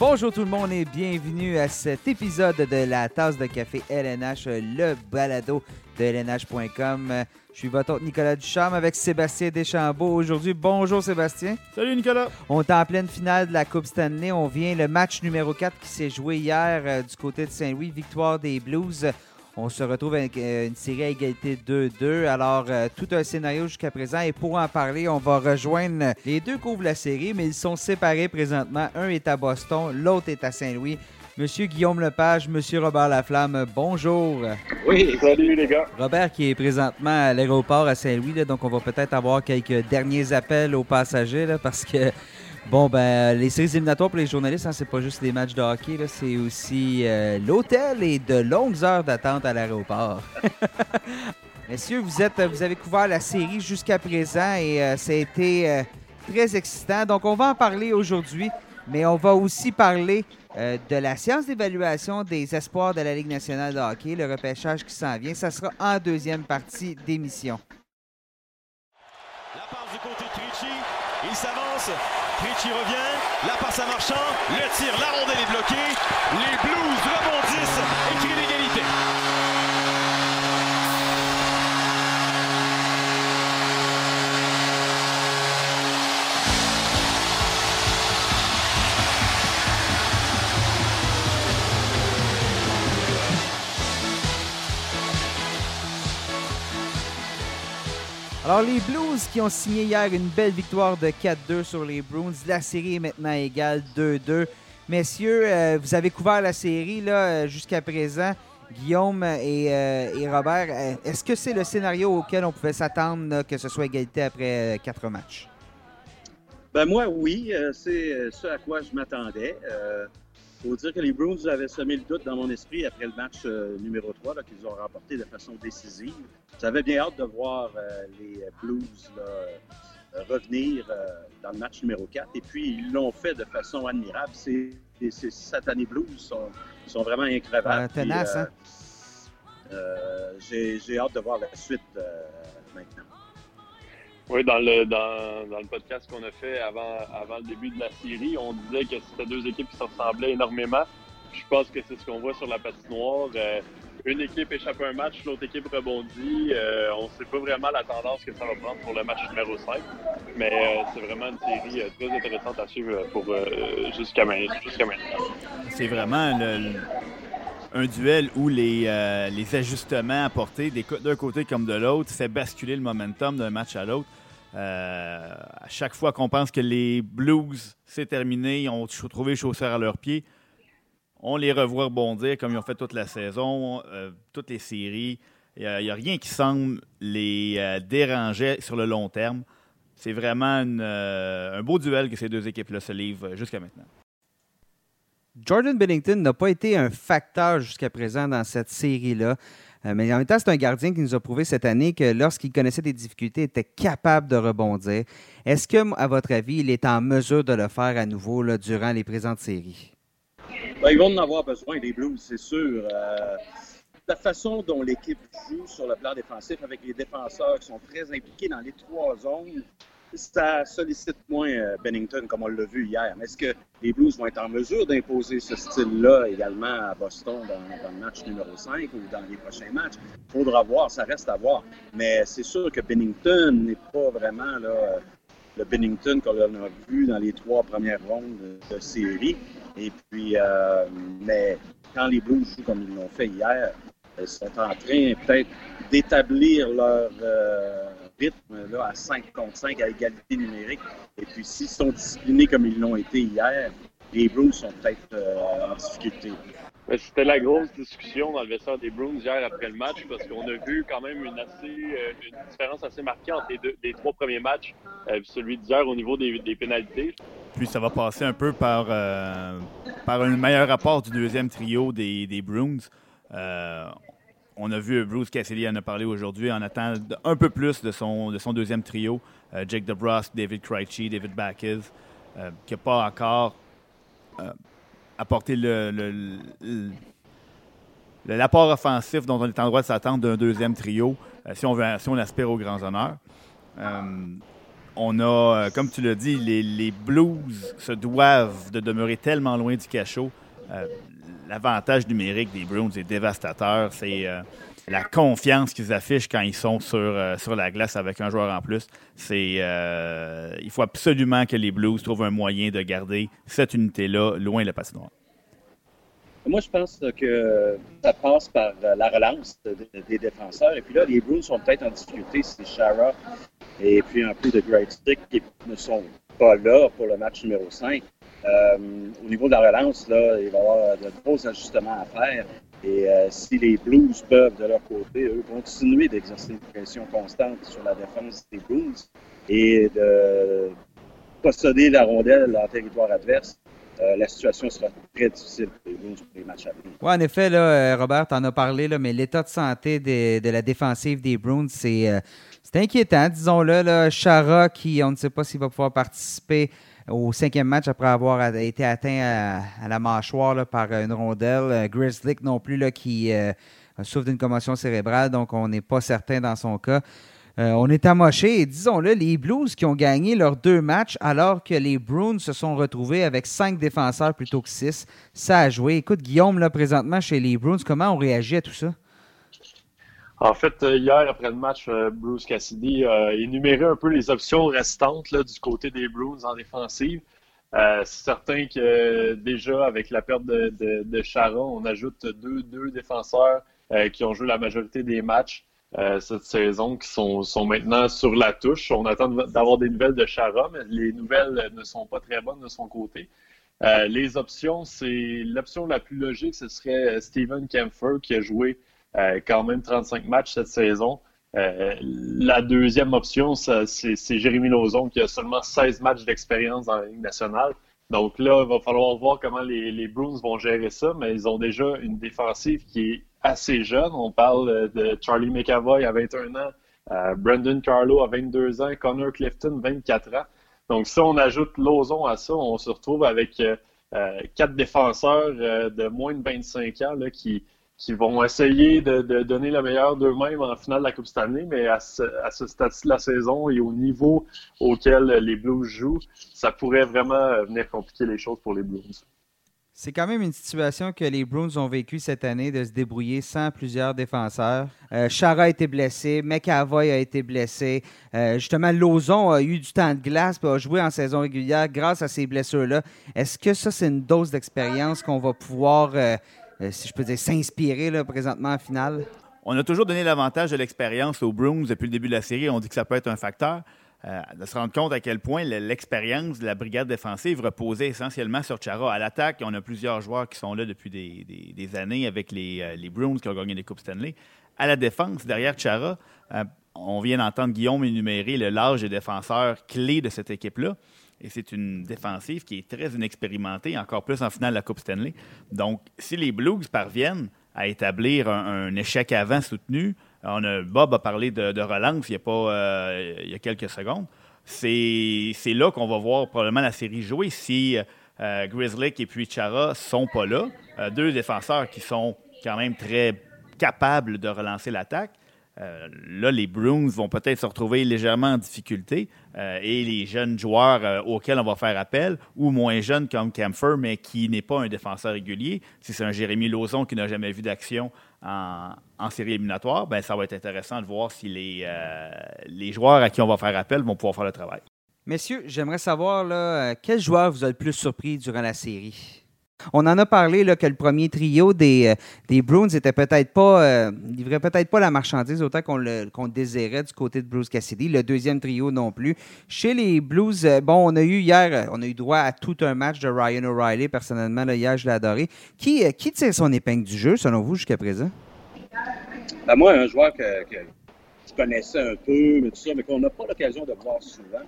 Bonjour tout le monde et bienvenue à cet épisode de la tasse de café LNH, le balado de LNH.com. Je suis votre hôte Nicolas Ducharme avec Sébastien Deschambault aujourd'hui. Bonjour Sébastien. Salut Nicolas. On est en pleine finale de la Coupe Stanley. On vient le match numéro 4 qui s'est joué hier euh, du côté de Saint-Louis, victoire des Blues. On se retrouve avec euh, une série à égalité 2-2. Alors, euh, tout un scénario jusqu'à présent. Et pour en parler, on va rejoindre les deux couvrent la série, mais ils sont séparés présentement. Un est à Boston, l'autre est à Saint-Louis. Monsieur Guillaume Lepage, Monsieur Robert Laflamme, bonjour. Oui, salut les gars. Robert qui est présentement à l'aéroport à Saint-Louis, donc on va peut-être avoir quelques derniers appels aux passagers là, parce que Bon, ben, les séries éliminatoires pour les journalistes, hein, c'est pas juste des matchs de hockey, c'est aussi euh, l'hôtel et de longues heures d'attente à l'aéroport. Messieurs, vous, êtes, vous avez couvert la série jusqu'à présent et euh, ça a été euh, très excitant. Donc, on va en parler aujourd'hui, mais on va aussi parler euh, de la science d'évaluation des espoirs de la Ligue nationale de hockey, le repêchage qui s'en vient. Ça sera en deuxième partie d'émission. La passe du côté de Krejci. Il s'avance. Krejci revient. La passe à Marchand. Le tir, la rondelle est bloquée. Les Blues rebondissent et Alors, les Blues qui ont signé hier une belle victoire de 4-2 sur les Bruins. La série est maintenant égale 2-2. Messieurs, euh, vous avez couvert la série euh, jusqu'à présent. Guillaume et, euh, Robert, est-ce que c'est le scénario auquel on pouvait s'attendre que ce soit égalité après quatre matchs? Ben moi, oui, c'est ce à quoi je m'attendais. Faut dire que les Bruins avaient semé le doute dans mon esprit après le match euh, numéro 3 là, qu'ils ont remporté de façon décisive. J'avais bien hâte de voir euh, les Blues là, euh, revenir euh, dans le match numéro 4. Et puis, ils l'ont fait de façon admirable. Ces, ces- satanés Blues sont, sont vraiment increvables. Euh, tenace, hein? J'ai j'ai hâte de voir la suite maintenant. Oui, dans le, dans, dans le podcast qu'on a fait avant, avant le début de la série, on disait que c'était deux équipes qui se ressemblaient énormément. Je pense que c'est ce qu'on voit sur la patinoire. Euh, une équipe échappe un match, l'autre équipe rebondit. Euh, on ne sait pas vraiment la tendance que ça va prendre pour le match numéro 5. Mais euh, c'est vraiment une série euh, très intéressante à suivre pour jusqu'à maintenant. C'est vraiment le- un duel où les, euh, les ajustements apportés d'un côté comme de l'autre fait basculer le momentum d'un match à l'autre. Euh, à chaque fois qu'on pense que les Blues, c'est terminé, ils ont trouvé chaussures à leurs pieds, on les revoit rebondir comme ils ont fait toute la saison, euh, toutes les séries. Il n'y a, rien qui semble les déranger sur le long terme. C'est vraiment un beau duel que ces deux équipes-là se livrent jusqu'à maintenant. Jordan Bennington n'a pas été un facteur jusqu'à présent dans cette série-là. Euh, mais en même temps, c'est un gardien qui nous a prouvé cette année que lorsqu'il connaissait des difficultés, il était capable de rebondir. Est-ce que, à votre avis, il est en mesure de le faire à nouveau durant les présentes séries? Ben, ils vont en avoir besoin, les Blues, c'est sûr. Euh, la façon dont l'équipe joue sur le plan défensif avec les défenseurs qui sont très impliqués dans les trois zones, ça sollicite moins euh, Bennington, comme on l'a vu hier. Mais est-ce que les Blues vont être en mesure d'imposer ce style-là également à Boston dans, le match numéro 5 ou dans les prochains matchs? Faudra voir, ça reste à voir. Mais c'est sûr que Bennington n'est pas vraiment là, le Bennington qu'on a vu dans les trois premières rondes de, de série. Et puis, euh, mais quand les Blues jouent comme ils l'ont fait hier, ils sont en train peut-être d'établir leur euh, rythme là, à 5 contre 5 à égalité numérique. Et puis, s'ils sont disciplinés comme ils l'ont été hier, les Blues sont peut-être euh, en difficulté. Mais C'était la grosse discussion dans le vestiaire des Bruins hier après le match parce qu'on a vu quand même une, assez, euh, une différence assez marquée entre les, deux- les trois premiers matchs euh, puis celui d'hier au niveau des, des pénalités. Puis ça va passer un peu par, euh, par un meilleur rapport du deuxième trio des, des Bruins. Euh, on a vu Bruce Cassidy en a parlé aujourd'hui. On attend un peu plus de son, de son deuxième trio. Euh, Jake DeBrusque, David Krejci, David Backes, euh, qui n'a pas encore euh, apporté le, le- l'apport offensif dont on est en droit de s'attendre d'un deuxième trio, si, on aspire aux grands honneurs. On a, comme tu l'as dit, les, Blues se doivent de demeurer tellement loin du cachot. Euh, l'avantage numérique des Bruins est dévastateur. C'est euh, la confiance qu'ils affichent quand ils sont sur, sur la glace avec un joueur en plus. C'est, il faut absolument que les Blues trouvent un moyen de garder cette unité-là loin de la patinoire. Moi, je pense que ça passe par la relance des défenseurs. Et puis là, les Bruins sont peut-être en difficulté. C'est Shara et puis un peu de Great Stick qui ne sont pas là pour le match numéro 5. Euh, au niveau de la relance, il va y avoir de gros ajustements à faire. Et euh, si les Blues peuvent, de leur côté, eux, continuer d'exercer une pression constante sur la défense des Blues et de posséder la rondelle en territoire adverse, euh, la situation sera très difficile pour les Blues pour les matchs à venir. Oui, en effet, Robert, en as parlé, mais l'état de santé de la défensive des Bruins, c'est c'est inquiétant, disons-le. Chara, qui, on ne sait pas s'il va pouvoir participer au cinquième match après avoir été atteint à, la mâchoire par une rondelle. Euh, Grizzly non plus, qui euh, souffre d'une commotion cérébrale, donc on n'est pas certain dans son cas. Euh, on est amoché et disons-le, les Blues qui ont gagné leurs deux matchs alors que les Bruins se sont retrouvés avec cinq défenseurs plutôt que six. Ça a joué. Écoute, Guillaume, là, présentement chez les Bruins, comment on réagit à tout ça? En fait, euh, hier, après le match, euh, Bruce Cassidy a énuméré un peu les options restantes du côté des Bruins en défensive. Euh, c'est certain que déjà, avec la perte de, de, Chara, on ajoute deux, défenseurs qui ont joué la majorité des matchs cette saison, qui sont, maintenant sur la touche. On attend d'avoir des nouvelles de Chara, mais les nouvelles ne sont pas très bonnes de son côté. les options, c'est l'option la plus logique, ce serait Steven Kempfer qui a joué euh, quand même 35 matchs cette saison. Euh, la deuxième option, c'est Jérémy Lauzon qui a seulement 16 matchs d'expérience dans la Ligue nationale. Donc là, il va falloir voir comment les, Bruins vont gérer ça, mais ils ont déjà une défensive qui est assez jeune. On parle de Charlie McAvoy à 21 ans, euh, Brendan Carlo à 22 ans, Connor Clifton 24 ans. Donc si on ajoute Lauzon à ça, on se retrouve avec quatre défenseurs de moins de 25 ans là, qui, qui vont essayer de, donner le meilleur d'eux-mêmes en finale de la Coupe Stanley, mais à ce, stade-ci de la saison et au niveau auquel les Blues jouent, ça pourrait vraiment venir compliquer les choses pour les Blues. C'est quand même une situation que les Bruins ont vécu cette année de se débrouiller sans plusieurs défenseurs. Euh, Chara a été blessé, McAvoy a été blessé. Euh, justement, Lozon a eu du temps de glace et a joué en saison régulière grâce à ces blessures-là. Est-ce que ça, c'est une dose d'expérience qu'on va pouvoir euh, euh, si je peux dire, s'inspirer présentement en finale? On a toujours donné l'avantage de l'expérience aux Bruins depuis le début de la série. On dit que ça peut être un facteur. Euh, de se rendre compte à quel point l'expérience de la brigade défensive reposait essentiellement sur Chara. À l'attaque, on a plusieurs joueurs qui sont là depuis des, années avec les, euh, les, Bruins qui ont gagné des Coupes Stanley. À la défense, derrière Chara, on vient d'entendre Guillaume énumérer le large des défenseurs clés de cette équipe-là. Et c'est une défensive qui est très inexpérimentée, encore plus en finale de la Coupe Stanley. Donc, si les Blues parviennent à établir un, échec avant soutenu, on a, Bob a parlé de, relance il y, a pas, euh, quelques secondes. C'est là qu'on va voir probablement la série jouer si euh, Grizzly et puis Chara sont pas là. Euh, deux défenseurs qui sont quand même très capables de relancer l'attaque. Euh, là, les Bruins vont peut-être se retrouver légèrement en difficulté euh, et les jeunes joueurs euh, auxquels on va faire appel, ou moins jeunes comme Camphor, mais qui n'est pas un défenseur régulier, si c'est un Jérémy Lauzon qui n'a jamais vu d'action en, série éliminatoire, ben, ça va être intéressant de voir si les, les joueurs à qui on va faire appel vont pouvoir faire le travail. Messieurs, j'aimerais savoir quel joueur vous a le plus surpris durant la série? On en a parlé là, que le premier trio des, euh, des Bruins était peut-être pas euh, livrait peut-être pas la marchandise autant qu'on le, désirait du côté de Bruce Cassidy. Le deuxième trio non plus. Chez les Blues, euh, bon, on a eu hier, on a eu droit à tout un match de Ryan O'Reilly. Personnellement, hier, je l'ai adoré. Qui, qui tire son épingle du jeu, selon vous, jusqu'à présent? Ben, moi, un joueur que, je connaissais un peu, mais ça, mais qu'on n'a pas l'occasion de voir souvent.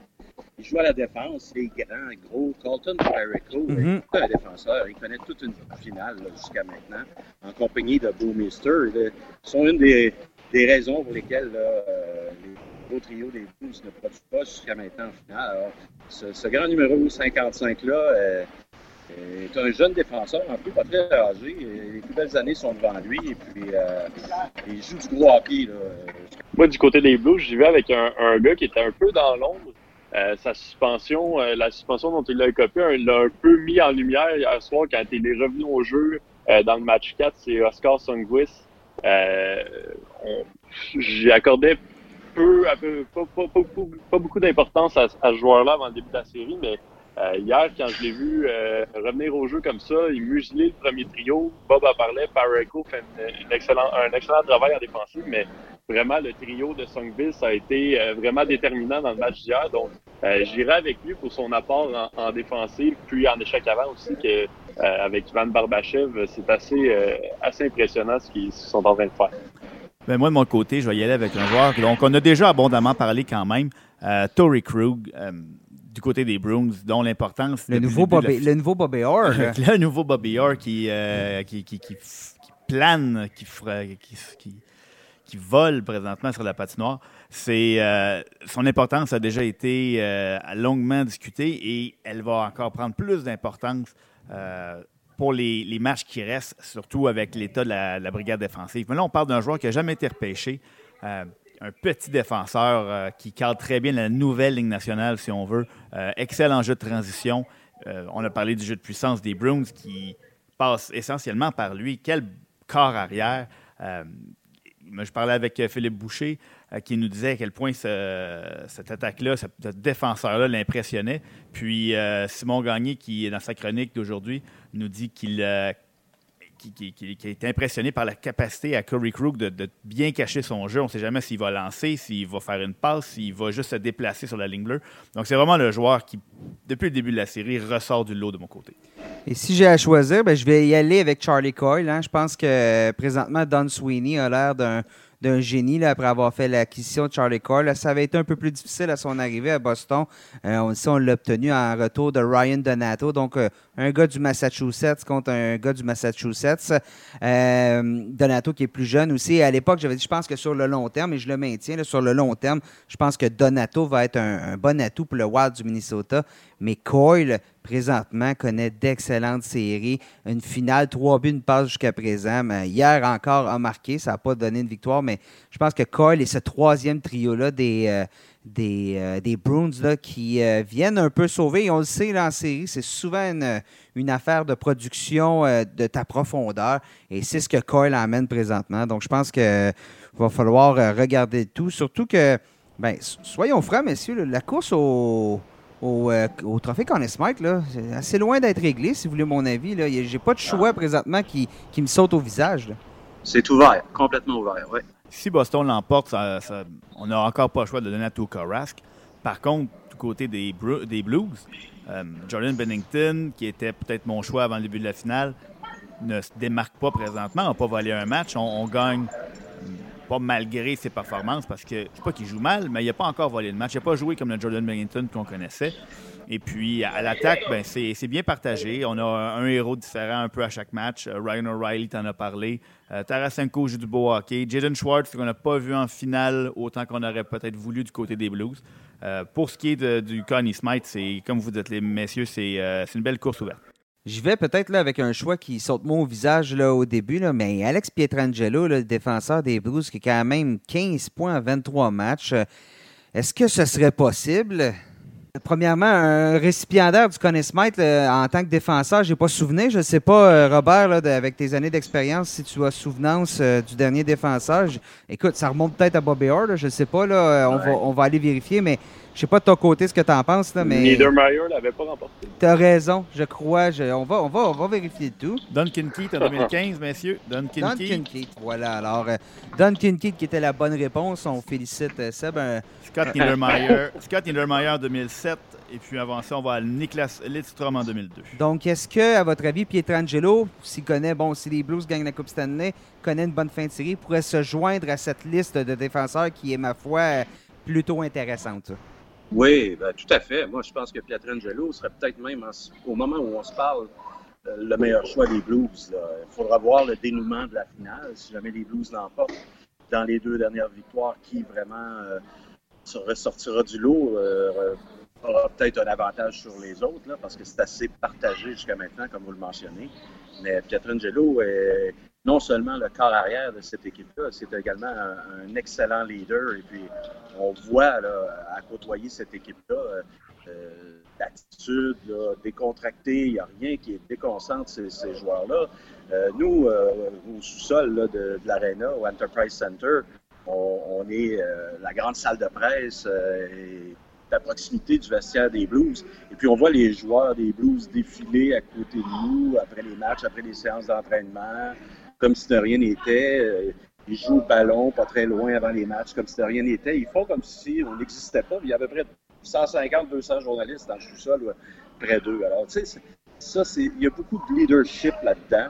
Il joue à la défense, il est grand, gros. Colton Perico, mm un défenseur. Il connaît toute une finale jusqu'à maintenant, en compagnie de Boomister. Ce sont une des, des, raisons pour lesquelles euh, les gros trios des Blues ne produisent pas jusqu'à maintenant en finale. Alors, ce, grand numéro 55-là euh, est un jeune défenseur, en plus pas très âgé. Les plus belles années sont devant lui et puis euh, il joue du gros hockey. Là. Moi, du côté des Blues, j'y vais avec un, un, gars qui était un peu dans l'ombre sa suspension, la suspension dont il a écopé, l'a un peu mis en lumière hier soir quand il est revenu au jeu dans le match 4. C'est Oscar Songwis. J'ai accordé peu, pas, pas, beaucoup d'importance à, ce joueur-là avant le début de la série, mais euh, hier, quand je l'ai vu euh, revenir au jeu comme ça, il muselait le premier trio. Bob a parlé, Pareco fait excellent, un excellent travail en défensive, mais vraiment, le trio de Songville, ça a été euh, vraiment déterminant dans le match d'hier. Donc, j'irai avec lui pour son apport en, défensive, puis en échec avant aussi, que avec Ivan Barbachev, c'est assez, assez impressionnant ce qu'ils sont en train de faire. Ben moi, de mon côté, je vais y aller avec un joueur. Donc, on a déjà abondamment parlé quand même. Tory Krug du côté des Bruins, dont l'importance. Le, nouveau Bobby, le nouveau Bobby Orr. le nouveau Bobby Orr qui, euh, qui, qui, qui, plane, qui, qui, qui, vole présentement sur la patinoire. C'est, euh, son importance a déjà été euh, longuement discutée et elle va encore prendre plus d'importance pour les, les, matchs qui restent, surtout avec l'état de la, brigade défensive. Mais là, on parle d'un joueur qui n'a jamais été repêché un petit défenseur euh, qui cadre très bien la nouvelle ligne nationale, si on veut. Euh, excellent jeu de transition. Euh, on a parlé du jeu de puissance des Bruins qui passe essentiellement par lui. Quel corps arrière. Je parlais avec Philippe Boucher qui nous disait à quel point cette attaque-là, ce, défenseur-là l'impressionnait. Puis Simon Gagné, qui est dans sa chronique d'aujourd'hui, nous dit qu'il qui, qui, impressionné par la capacité à Curry Crook de, bien cacher son jeu. On ne sait jamais s'il va lancer, s'il va faire une passe, s'il va juste se déplacer sur la ligne bleue. Donc, c'est vraiment le joueur qui, depuis le début de la série, ressort du lot de mon côté. Et si j'ai à choisir, ben, je vais y aller avec Charlie Coyle. Hein. Je pense que présentement, Don Sweeney a l'air d'un d'un génie là, après avoir fait l'acquisition de Charlie Cole. ça avait été un peu plus difficile à son arrivée à Boston. Euh, on, l'a obtenu en retour de Ryan Donato, donc euh, un gars du Massachusetts contre un gars du Massachusetts. Euh, Donato qui est plus jeune aussi. À l'époque, j'avais dit, je pense que sur le long terme, et je le maintiens, sur le long terme, je pense que Donato va être un, bon atout pour le Wild du Minnesota. Mais Coyle, présentement, connaît d'excellentes séries. Une finale, trois buts, une passe jusqu'à présent. Mais hier encore a marqué. Ça n'a pas donné une victoire, mais je pense que Coyle est ce troisième trio-là des, euh, des, euh, des Bruins là, qui euh, viennent un peu sauver. Et on le sait, là, en série, c'est souvent une, affaire de production de ta profondeur. Et c'est ce que Coyle amène présentement. Donc, je pense qu'il va falloir regarder tout. Surtout que, ben, soyons francs, messieurs, la course au euh, au, trophée Conn Smith, là, c'est assez loin d'être réglé, si vous voulez mon avis. Là. J'ai pas de choix ah. présentement qui, me saute au visage. C'est ouvert, complètement ouvert, oui. Si Boston l'emporte, on n'a encore pas le choix de donner à Tuukka Rask. Par contre, du côté des, des Blues, euh, Jordan Bennington, qui était peut-être mon choix avant le début de la finale, ne se démarque pas présentement. On n'a pas volé un match. on gagne pas malgré ses performances, parce que je sais pas qu'il joue mal, mais il n'a pas encore volé le match. Il n'a pas joué comme le Jordan Bennington qu'on connaissait. Et puis, à l'attaque, ben, c'est bien partagé. On a un, héros différent un peu à chaque match. Euh, Ryan O'Reilly t'en a parlé. Euh, Tarasenko joue du beau hockey. Jaden Schwartz, qu'on n'a pas vu en finale autant qu'on aurait peut-être voulu du côté des Blues. Euh, pour ce qui est du Connie Smite, c'est comme vous dites, les messieurs, c'est une belle course ouverte. Je vais peut-être là avec un choix qui saute moi au visage là, au début, là, mais Alex Pietrangelo, le défenseur des Blues, qui a quand même 15 points en 23 matchs, euh, est-ce que ce serait possible? Premièrement, un récipiendaire du Conn Smith en tant que défenseur, j'ai pas souvenir. Je ne sais pas, euh, Robert, là, avec tes années d'expérience, si tu as souvenance euh, du dernier défenseur. écoute, ça remonte peut-être à Bobby Orr, je ne sais pas. Là, on, va, on va aller vérifier, mais je sais pas de ton côté ce que tu en penses, là, mais. Niedermeyer l'avait pas remporté. Tu as raison, je crois. on, va, on, va, on va vérifier tout. Duncan Keith en 2015, messieurs. Duncan, Duncan Keith. Voilà. Alors, euh, Duncan Keith qui était la bonne réponse. On félicite euh, Seb. Scott Niedermeyer. Scott Niedermeyer en 2007. Et puis avant ça, on va à Niklas Lidstrom en 2002. Donc, est-ce que, à votre avis, Pietrangelo, s'il connaît, bon, si les Blues gagnent la Coupe Stanley, connaît une bonne fin de série, pourrait se joindre à cette liste de défenseurs qui est, ma foi, plutôt intéressante? Oui, ben, tout à fait. Moi, je pense que Pietrangelo serait peut-être même, au moment où on se parle, euh, le meilleur choix des Blues. Il faudra voir le dénouement de la finale. Si jamais les Blues l'emportent dans les deux dernières victoires, qui vraiment euh, se ressortira du lot euh, aura peut-être un avantage sur les autres, parce que c'est assez partagé jusqu'à maintenant, comme vous le mentionnez. Mais Pietrangelo est, non seulement le corps arrière de cette équipe-là, c'est également un, excellent leader. Et puis, on voit là, à côtoyer cette équipe-là, euh, euh l'attitude décontractée, il n'y a rien qui déconcentre ces, ces joueurs-là. Euh, nous, euh, au sous-sol de, de l'Arena, au Enterprise Center, on, est la grande salle de presse et à proximité du vestiaire des Blues. Et puis on voit les joueurs des Blues défiler à côté de nous après les matchs, après les séances d'entraînement comme si de rien n'était. Euh, ils jouent au ballon pas très loin avant les matchs, comme si de rien n'était. Ils font comme si on n'existait pas. Il y a à peu près 150, 200 journalistes dans le sous-sol, près d'eux. Alors, tu sais, ça, c'est, il y a beaucoup de leadership là-dedans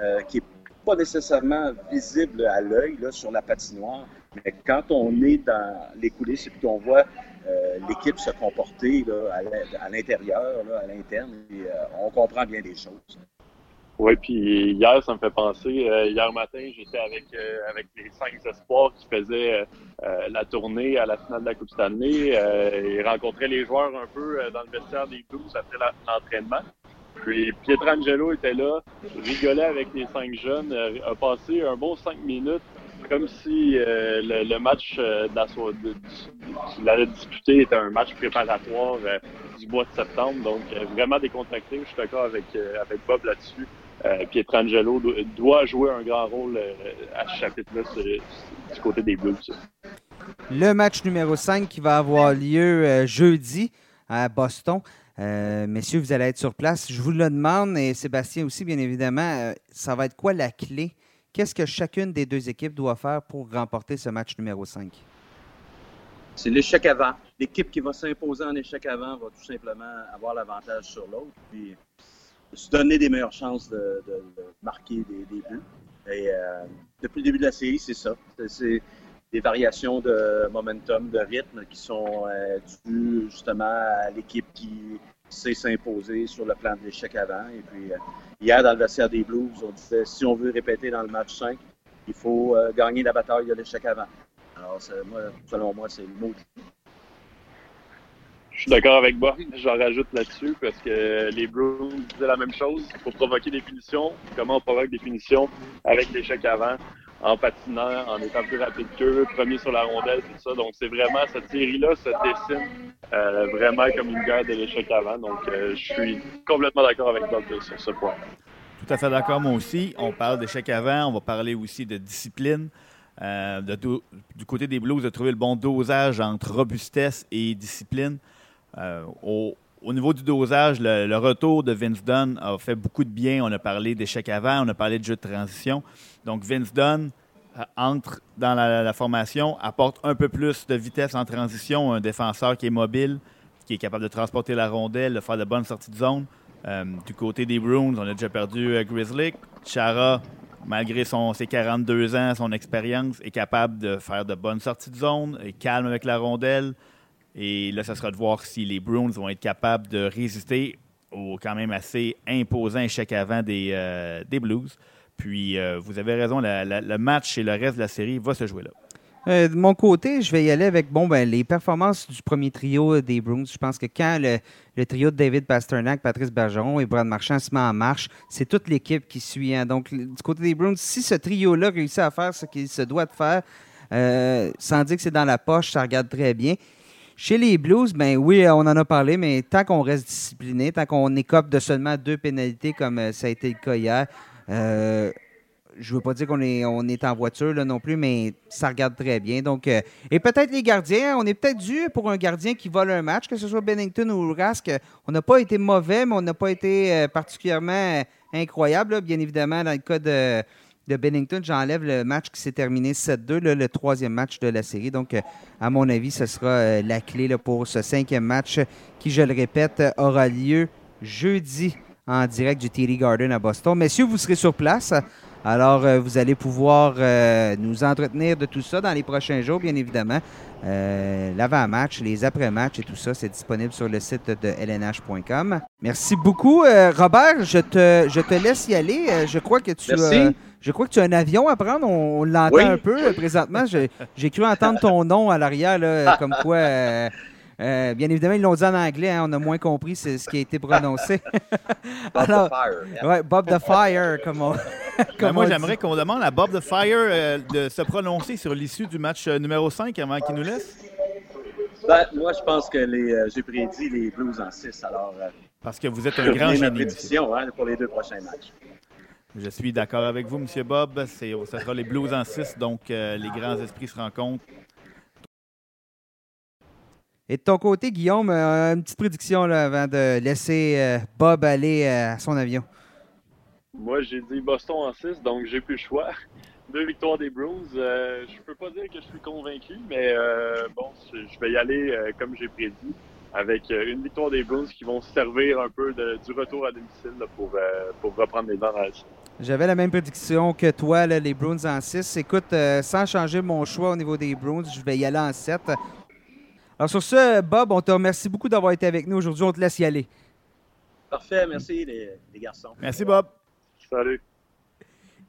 euh, qui n'est pas nécessairement visible à l'œil là, sur la patinoire. Mais quand on est dans les coulisses et qu'on voit euh, l'équipe se comporter là, à l'intérieur, à l'interne, on comprend bien les choses. Oui, puis hier, ça me fait penser, euh, hier matin, j'étais avec, euh, avec les cinq espoirs qui faisaient euh, la tournée à la finale de la Coupe Stanley et rencontraient les joueurs un peu dans le vestiaire des Blues après l'entraînement. Puis Pietrangelo était là, rigolait avec les cinq jeunes, a passé un bon cinq minutes comme si le, match qu'il allait disputer était un match préparatoire du mois de septembre. Donc, vraiment décontracté. Je suis d'accord avec, avec Bob là-dessus. Euh, Pietrangelo doit jouer un grand rôle euh, à ce chapitre-là du côté des Blues. Le match numéro 5 qui va avoir lieu euh, jeudi à Boston. messieurs, vous allez être sur place. Je vous le demande, et Sébastien aussi, bien évidemment, ça va être quoi la clé? Qu'est-ce que chacune des deux équipes doit faire pour remporter ce match numéro 5? C'est l'échec avant. L'équipe qui va s'imposer en échec avant va tout simplement avoir l'avantage sur l'autre. Puis se donner des meilleures chances de, marquer des, buts. Et euh, depuis le début de la série, c'est ça. C'est des variations de momentum, de rythme qui sont euh, dues justement à l'équipe qui sait s'imposer sur le plan de l'échec avant. Et puis, euh, hier, dans le vestiaire des Blues, on disait si on veut répéter dans le match 5, il faut gagner la bataille de l'échec avant. Alors, selon moi, c'est le mot je suis d'accord avec Bob. J'en rajoute là-dessus parce que les Bruins disaient la même chose. Il faut provoquer des punitions. Comment on provoque des punitions avec l'échec avant, en patinant, en étant plus rapide qu'eux, premier sur la rondelle, tout ça. Donc, c'est vraiment, cette série-là se dessine euh, vraiment comme une guerre de l'échec avant. Donc, euh, je suis complètement d'accord avec Bob sur ce point. Tout à fait d'accord, moi aussi. On parle d'échec avant. On va parler aussi de discipline. Euh, du côté des Blues, de trouver le bon dosage entre robustesse et discipline. Euh, au, niveau du dosage, le, retour de Vince Dunn a fait beaucoup de bien. On a parlé d'échecs avant, on a parlé de jeu de transition. Donc, Vince Dunn euh, entre dans la, formation, apporte un peu plus de vitesse en transition. Un défenseur qui est mobile, qui est capable de transporter la rondelle, de faire de bonnes sorties de zone. Euh, du côté des Bruins, on a déjà perdu Grizzly. Chara, malgré ses 42 ans, son expérience, est capable de faire de bonnes sorties de zone, est calme avec la rondelle. Et là, ça sera de voir si les Bruins vont être capables de résister au quand même assez imposant échec avant des, euh, des Blues. Puis, euh, vous avez raison, le match et le reste de la série va se jouer là. Euh, de mon côté, je vais y aller avec bon, ben, les performances du premier trio des Bruins. Je pense que quand le, trio de David Pasternak, Patrice Bergeron et Brad Marchand se met en marche, c'est toute l'équipe qui suit. Hein. Donc, du côté des Bruins, si ce trio-là réussit à faire ce qu'il se doit de faire, sans dire que c'est dans la poche, ça regarde très bien. Chez les Blues, ben oui, on en a parlé, mais tant qu'on reste discipliné, tant qu'on écope de seulement deux pénalités comme euh, ça a été le cas hier, euh, je ne veux pas dire qu'on est, on est en voiture là, non plus, mais ça regarde très bien. Donc, euh, et peut-être les gardiens, on est peut-être dû pour un gardien qui vole un match, que ce soit Bennington ou Rask. On n'a pas été mauvais, mais on n'a pas été particulièrement incroyable. Bien évidemment, dans le cas de de Bennington, j'enlève le match qui s'est terminé 7-2, le troisième match de la série. Donc, euh, à mon avis, ce sera euh, la clé pour ce cinquième match qui, je le répète, aura lieu jeudi en direct du TD Garden à Boston. Messieurs, vous serez sur place. Alors, euh, vous allez pouvoir nous entretenir de tout ça dans les prochains jours, bien évidemment. L'avant-match, les après-matchs et tout ça, c'est disponible sur le site de lnh.com. Merci beaucoup. Robert, je te, je te laisse y aller. je crois que tu Merci. Je crois que tu as un avion à prendre. On, l'entend un peu euh, présentement. J'ai cru entendre ton nom à l'arrière, comme quoi. Euh, bien évidemment, ils l'ont dit en anglais, hein, on a moins compris ce qui a été prononcé. Bob the Fire. Ouais, Bob the Fire, comme on. Ben, moi, j'aimerais qu'on demande à Bob the Fire euh, de se prononcer sur l'issue du match euh, numéro 5 avant qu'il nous laisse. Ben, moi, je pense que les, euh, j'ai prédit les Blues en 6. Alors, euh, Parce que vous êtes un grand génie. prédiction hein, pour les deux prochains matchs. Je suis d'accord avec vous, M. Bob. C'est, ça sera les Blues en 6, donc euh, les grands esprits se rencontrent. Et de ton côté, Guillaume, euh, une petite prédiction là, avant de laisser euh, Bob aller euh, à son avion. Moi, j'ai dit Boston en 6, donc j'ai plus le choix. Deux victoires des Bruins. Euh, je peux pas dire que je suis convaincu, mais euh, bon, je vais y aller euh, comme j'ai prédit, avec une victoire des Bruins qui vont se servir un peu de- du retour à domicile là, pour, pour reprendre les dents. J'avais la même prédiction que toi, là, les Bruins en 6. Écoute, sans changer mon choix au niveau des Bruins, je vais y aller en 7. Alors sur ce, Bob, on te remercie beaucoup d'avoir été avec nous aujourd'hui. On te laisse y aller. Parfait, merci les, les garçons. Merci, Bob. Salut!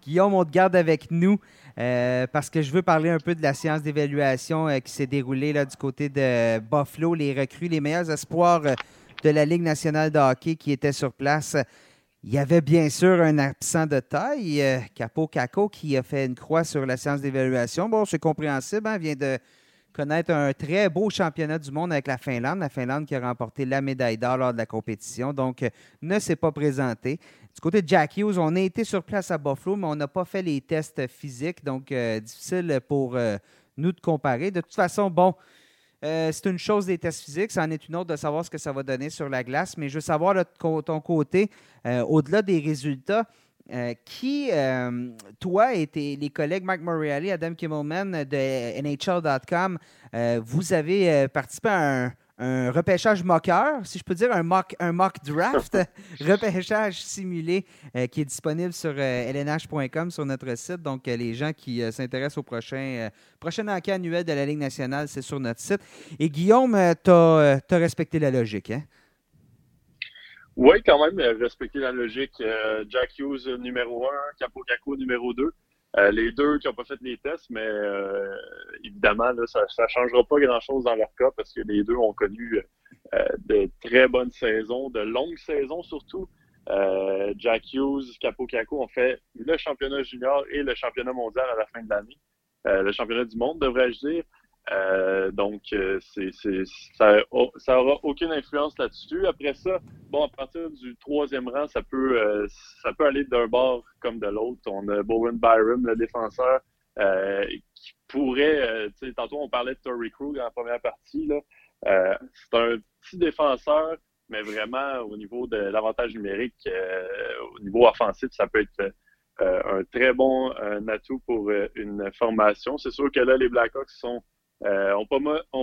Guillaume, on te garde avec nous euh, parce que je veux parler un peu de la séance d'évaluation euh, qui s'est déroulée là, du côté de Buffalo, les recrues, les meilleurs espoirs euh, de la Ligue nationale de hockey qui étaient sur place. Il y avait bien sûr un absent de taille, euh, Capo Caco, qui a fait une croix sur la séance d'évaluation. Bon, c'est compréhensible, hein, vient de connaître un très beau championnat du monde avec la Finlande, la Finlande qui a remporté la médaille d'or lors de la compétition, donc euh, ne s'est pas présenté. Du côté de Jack Hughes, on a été sur place à Buffalo, mais on n'a pas fait les tests physiques, donc euh, difficile pour euh, nous de comparer. De toute façon, bon, c'est une chose des tests physiques, ça en est une autre de savoir ce que ça va donner sur la glace, mais je veux savoir de ton côté, au-delà des résultats, euh, qui, euh, toi et tes- les collègues Mike Morreale, Adam Kimmelman de NHL.com, euh, vous avez participé à un, un repêchage moqueur, si je peux dire, un mock, un mock draft, repêchage simulé qui est disponible sur lnh.com sur notre site. Donc, les gens qui s'intéressent au prochain, prochain enquête annuel de la Ligue nationale, c'est sur notre site. Et Guillaume, tu as, respecté la logique. Hein? Oui, quand même, euh, respecter la logique. Euh, Jack Hughes euh, numéro 1, Capo numéro 2. Euh, les deux qui n'ont pas fait les tests, mais euh, évidemment, là, ça ne changera pas grand-chose dans leur cas parce que les deux ont connu euh, de très bonnes saisons, de longues saisons surtout. Jack Hughes, Capo ont fait le championnat junior et le championnat mondial à la fin de l'année. Le championnat du monde, devrais-je dire. Euh, donc, euh, c'est, c'est, ça, ça aura aucune influence là-dessus. Après ça, bon, à partir du troisième rang, ça peut, euh, ça peut aller d'un bord comme de l'autre. On a Bowen Byram, le défenseur, euh, qui pourrait, euh, tantôt on parlait de Tory Crew dans la première partie. Là. Euh, c'est un petit défenseur, mais vraiment au niveau de l'avantage numérique, au niveau offensif, ça peut être un très bon atout pour une formation. C'est sûr que là, les Blackhawks sont euh, ont,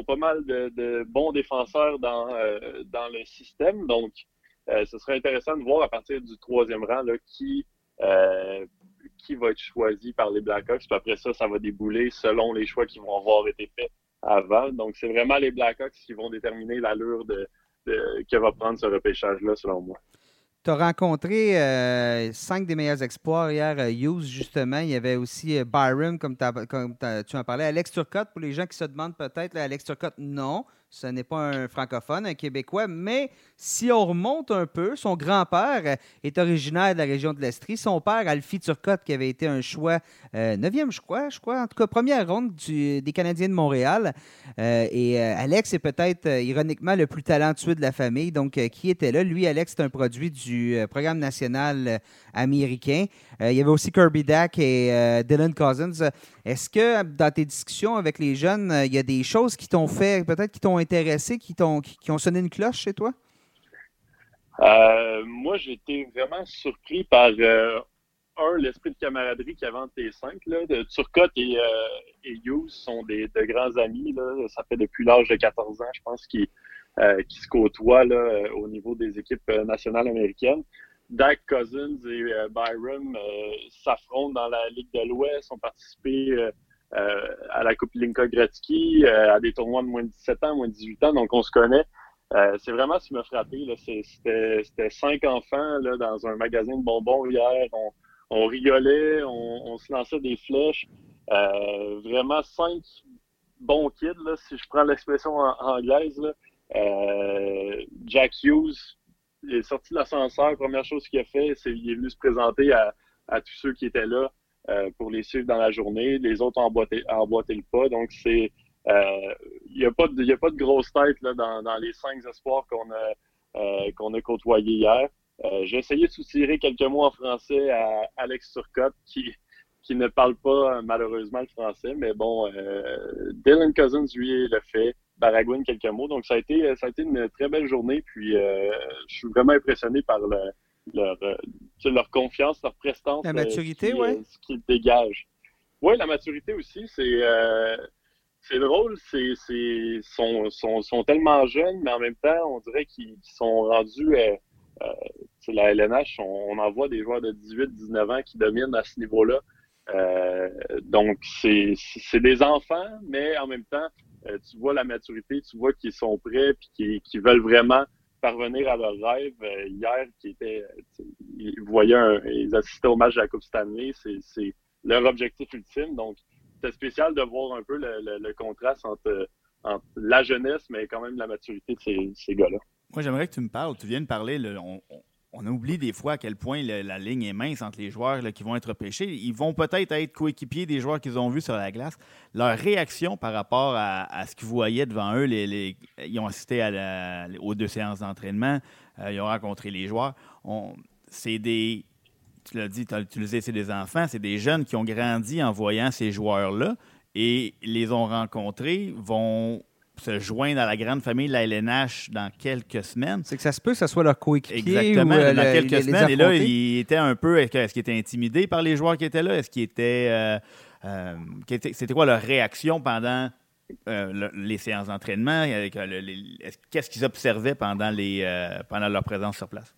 pas mal, de, bons défenseurs dans, euh, dans le système. Donc, euh, ce serait intéressant de voir à partir du troisième rang euh, qui va être choisi par les Blackhawks. Puis après ça, ça va débouler selon les choix qui vont avoir été faits avant. Donc, c'est vraiment les Blackhawks qui vont déterminer l'allure de, de, que va prendre ce repêchage-là, selon moi. Tu as rencontré euh, cinq des meilleurs exploits hier, euh, Hughes, justement. Il y avait aussi euh, Byron, comme, comme tu en parlais. Alex Turcotte, pour les gens qui se demandent peut-être, Alex Turcotte, non, ce n'est pas un francophone, un Québécois, mais si on remonte un peu, son grand-père est originaire de la région de l'Estrie. Son père, Alfie Turcotte, qui avait été un choix euh, neuvième, je crois, je crois, en tout cas, première ronde des Canadiens de Montréal. Euh, et euh, Alex est peut-être, ironiquement, le plus talentueux de la famille. Donc, qui était là? Lui, Alex, c'est un produit du programme national américain. il y avait aussi Kirby Dack et Dylan Cousins. Est-ce que dans tes discussions avec les jeunes, il y a des choses qui t'ont fait, peut-être qui t'ont intéressé, qui, t'ont, ont sonné une cloche chez toi? Euh, moi, j'ai été vraiment surpris par euh, un, l'esprit de camaraderie qu'il y avait entre les cinq. Là, Turcotte et, euh, Hughes sont des de grands amis. Ça fait depuis l'âge de 14 ans, je pense, qu'ils euh, qui se côtoient là, au niveau des équipes nationales américaines. Dak Cousins et euh, Byram s'affrontent dans la Ligue de l'Ouest, ont participé euh, à la Coupe Linka Gretzky, euh, à des tournois de moins de 17 ans, moins de 18 ans, donc on se connaît. Euh, c'est vraiment ce qui m'a frappé. C'était cinq enfants là, dans un magasin de bonbons hier. On, rigolait, on, on, se lançait des flèches. Euh, vraiment cinq bons kids, là, si je prends l'expression anglaise. Là. Jack Hughes est sorti de l'ascenseur. Première chose qu'il a fait, c'est qu'il est venu se présenter à, tous ceux qui étaient là pour les suivre dans la journée. Les autres ont emboîté, le pas. Donc, c'est il n'y a, pas de, grosse tête là, dans, les cinq espoirs qu'on a, a côtoyés hier. Euh, j'ai essayé de soutirer quelques mots en français à Alex Turcotte, qui, ne parle pas malheureusement le français, mais bon, euh, Dylan Cousins, lui, le fait. Baragouin, quelques mots. Donc, ça a été, ça a été une très belle journée. Puis, euh, je suis vraiment impressionné par leur, leur confiance, leur prestance. La maturité, oui. ce qu'ils dégagent. Oui, la maturité aussi, c'est c'est drôle, c'est sont, sont, sont tellement jeunes, mais en même temps, on dirait qu'ils sont rendus euh, la LNH, on, en voit des joueurs de 18-19 ans qui dominent à ce niveau-là. Euh, donc, c'est des enfants, mais en même temps, euh, tu vois la maturité, tu vois qu'ils sont prêts et qu'ils veulent vraiment parvenir à leur rêve. hier, qui était, ils voyaient, ils assistaient au match de la Coupe Stanley, c'est leur objectif ultime. Donc, c'était spécial de voir un peu le, contraste entre, la jeunesse, mais quand même la maturité de ces, gars-là. Moi, j'aimerais que tu me parles, tu viens de parler, on, oublie des fois à quel point la ligne est mince entre les joueurs qui vont être pêchés. Ils vont peut-être être, coéquipiers des joueurs qu'ils ont vus sur la glace. Leur réaction par rapport à, ce qu'ils voyaient devant eux, ils ont assisté aux deux séances d'entraînement, euh, ils ont rencontré les joueurs. C'est des, tu l'as dit, tu as utilisé, c'est des enfants, c'est des jeunes qui ont grandi en voyant ces joueurs-là et les ont rencontrés, vont se joindre à la grande famille de la LNH dans quelques semaines. C'est que ça se peut que ce soit leur coéquipier. Exactement, euh, dans quelques semaines. et là, il était un peu. Est-ce qu'il était intimidé par les joueurs qui étaient là? Est-ce qu'il était. Euh, euh, c'était quoi leur réaction pendant les séances d'entraînement? Qu'est-ce qu'ils observaient pendant, les, pendant leur présence sur place?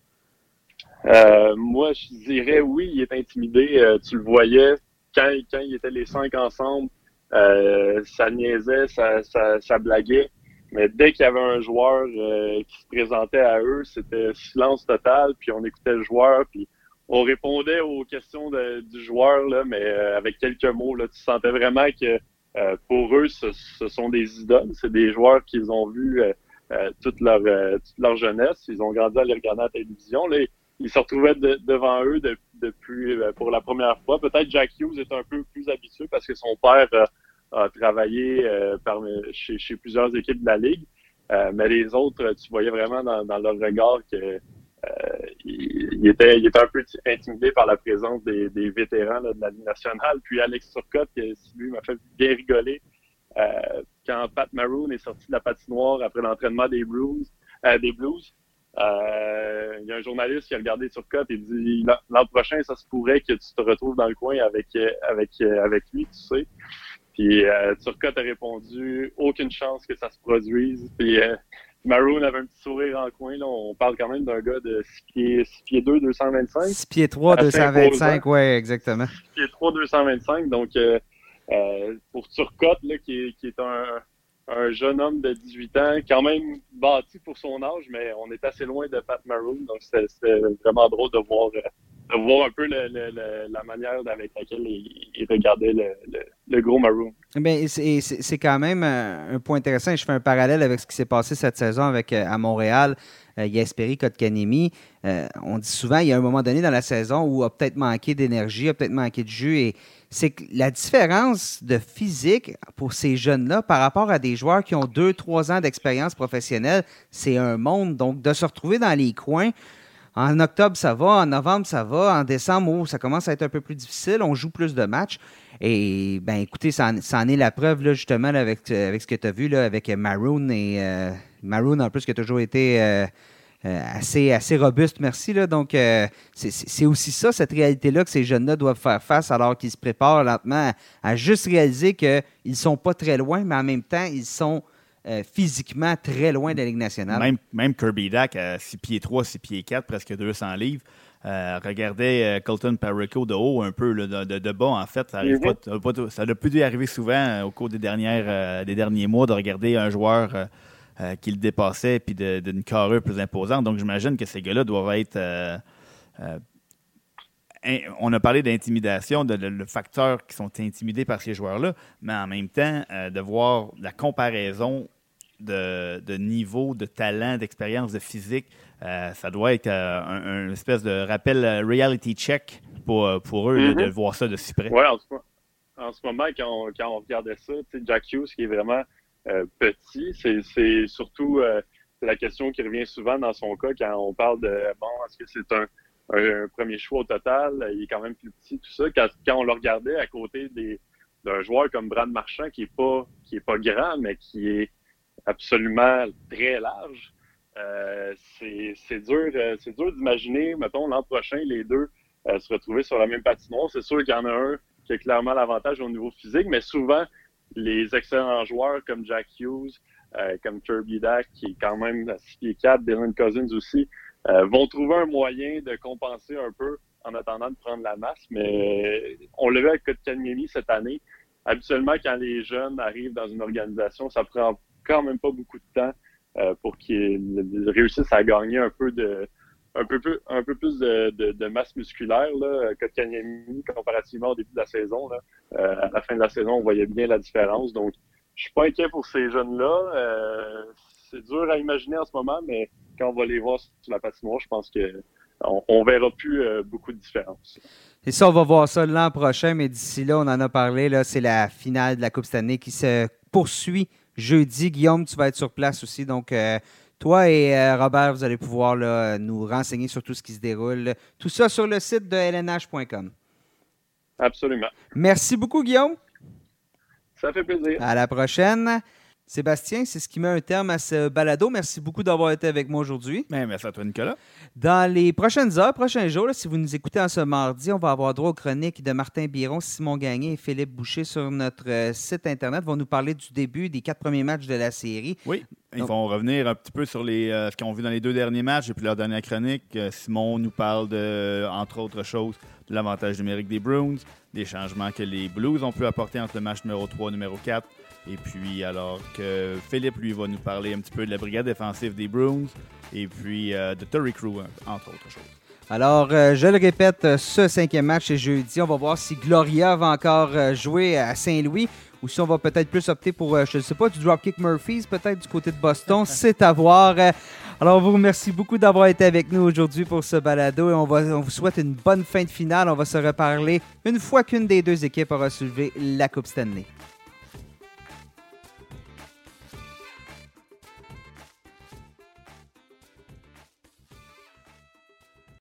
moi, je dirais oui, il est intimidé. tu le voyais quand, quand ils étaient les cinq ensemble. Euh, ça niaisait, ça, ça, ça, blaguait. Mais dès qu'il y avait un joueur euh, qui se présentait à eux, c'était silence total, puis on écoutait le joueur, puis on répondait aux questions du joueur, là, mais euh, avec quelques mots. Là, tu sentais vraiment que pour eux, ce, sont des idoles. C'est des joueurs qu'ils ont vus toute, leur, toute leur jeunesse. Ils ont grandi à les regarder à la télévision. Là, ils se retrouvaient devant eux depuis pour la première fois. Peut-être Jack Hughes est un peu plus habitué parce que son père a travaillé euh, par, chez, chez, plusieurs équipes de la Ligue. Euh, mais les autres, tu voyais vraiment dans, dans leur regard que euh, il, était, un peu intimidé par la présence des, des vétérans là, de la Ligue nationale. Puis Alex Turcotte, qui lui m'a fait bien rigoler euh, quand Pat Maroon est sorti de la patinoire après l'entraînement des Blues. Euh, des Blues. Euh, il y a un journaliste qui a regardé Turcotte et dit l'an prochain, ça se pourrait que tu te retrouves dans le coin avec avec avec lui, tu sais. Puis euh, Turcotte a répondu aucune chance que ça se produise. Puis euh, Maroon avait un petit sourire en coin. Là. On parle quand même d'un gars de 6 pieds, 6 pieds 2, 225. 6 pieds 3, 225, oui, exactement. 6 pieds 3, 225. Donc, euh, euh, pour Turcotte, là, qui, est, qui est un, un, jeune homme de 18 ans, quand même bâti pour son âge, mais on est assez loin de Pat Maroon. Donc, c'était vraiment drôle de voir euh, de voir un peu la manière avec laquelle il, regardait le, gros Maroon. Mais c'est quand même un point intéressant. Je fais un parallèle avec ce qui s'est passé cette saison avec euh, à Montréal. Euh, Yasperi Kotkanemi. Euh, on dit souvent, il y a un moment donné dans la saison où a peut-être manqué d'énergie, a peut-être manqué de jus. Et c'est que la différence de physique pour ces jeunes-là par rapport à des joueurs qui ont deux, trois ans d'expérience professionnelle, c'est un monde. Donc, de se retrouver dans les coins, en octobre, ça va. En novembre, ça va. En décembre, oh, ça commence à être un peu plus difficile. On joue plus de matchs. Et ben écoutez, ça en, est la preuve là, justement avec, avec ce que tu as vu avec Maroon et euh, Maroon en plus qui a toujours été euh, euh, assez, assez robuste, merci. Là. Donc c'est aussi ça, cette réalité-là que ces jeunes-là doivent faire face alors qu'ils se préparent lentement à, à juste réaliser qu'ils ne sont pas très loin, mais en même temps, ils sont euh, physiquement très loin de la Ligue nationale. Même, même Kirby Dack, à 6 pieds 3, 6 pieds 4, presque 200 livres. Euh, regardez euh, Colton Perico de haut un peu, de, de, bas en fait. Ça n'a pas, plus dû arriver souvent au cours des, dernières, des derniers mois de regarder un joueur qui le dépassait puis d'une carrure plus imposante. Donc j'imagine que ces gars-là doivent être on a parlé d'intimidation, de, le facteur qui sont intimidés par ces joueurs-là, mais en même temps, de voir la comparaison de, niveau, de talent, d'expérience, de physique. Euh, ça doit être un, espèce de rappel reality check pour, pour eux de, mm-hmm. voir ça de si près. Oui, en, en, ce moment, quand on, quand on regardait ça, Jack Hughes, qui est vraiment petit, c'est surtout la question qui revient souvent dans son cas quand on parle de bon, est-ce que c'est un un, premier choix au total? Il est quand même plus petit, tout ça. Quand, on le regardait à côté d'un joueur comme Brad Marchand, qui est pas qui est pas grand, mais qui est absolument très large, euh, c'est dur, euh, c'est dur d'imaginer, mettons, l'an prochain, les deux euh, se retrouver sur la même patinoire. C'est sûr qu'il y en a un qui a clairement l'avantage au niveau physique, mais souvent, les excellents joueurs comme Jack Hughes, comme Kirby Dack, qui est quand même à 6 pieds 4, Dylan Cousins aussi, euh, vont trouver un moyen de compenser un peu en attendant de prendre la masse. Mais on l'a vu avec Kotkaniemi cette année. Habituellement, quand les jeunes arrivent dans une organisation, ça prend quand même pas beaucoup de temps euh, pour qu'ils réussissent à gagner un peu de un peu plus, un peu plus de, de, masse musculaire. Là. Kotkaniemi, comparativement au début de la saison, là, euh, à la fin de la saison, on voyait bien la différence. Donc, je suis pas inquiet pour ces jeunes-là. c'est dur à imaginer en ce moment, mais quand on va les voir sur la patinoire, je pense que on, verra plus euh, beaucoup de différence. Et ça, on va voir ça l'an prochain, mais d'ici là, on en a parlé. Là, c'est la finale de la Coupe cette année qui se poursuit jeudi. Guillaume, tu vas être sur place aussi. Donc, euh, toi et euh, Robert, vous allez pouvoir nous renseigner sur tout ce qui se déroule. Tout ça sur le site de lnh.com. Absolument. Merci beaucoup, Guillaume. Ça fait plaisir. À la prochaine. Sébastien, c'est ce qui met un terme à ce balado. Merci beaucoup d'avoir été avec moi aujourd'hui. Ben, merci à toi, Nicolas. Dans les prochaines heures, prochains jours, si vous nous écoutez en ce mardi, on va avoir droit aux chroniques de Martin Biron, Simon Gagné et Philippe Boucher sur notre euh, site Internet. Ils vont nous parler du début des quatre premiers matchs de la série. Oui, ils vont revenir un petit peu sur les, euh, ce qu'ils ont vu dans les deux derniers matchs et puis leur dernière chronique. Euh, Simon nous parle, de, entre autres choses, de l'avantage numérique des Bruins, des changements que les Blues ont pu apporter entre le match numéro 3 et numéro 4 et puis, alors que Philippe, lui, va nous parler un petit peu de la brigade défensive des Bruins et puis euh, de Terry Crew, entre autres choses. Alors, euh, je le répète, ce cinquième match est jeudi. On va voir si Gloria va encore euh, jouer à Saint-Louis ou si on va peut-être plus opter pour, je ne sais pas, du Dropkick Murphys, peut-être du côté de Boston. C'est à voir. Alors, on vous remercie beaucoup d'avoir été avec nous aujourd'hui pour ce balado et on, va, on vous souhaite une bonne fin de finale. On va se reparler une fois qu'une des deux équipes aura soulevé la Coupe Stanley.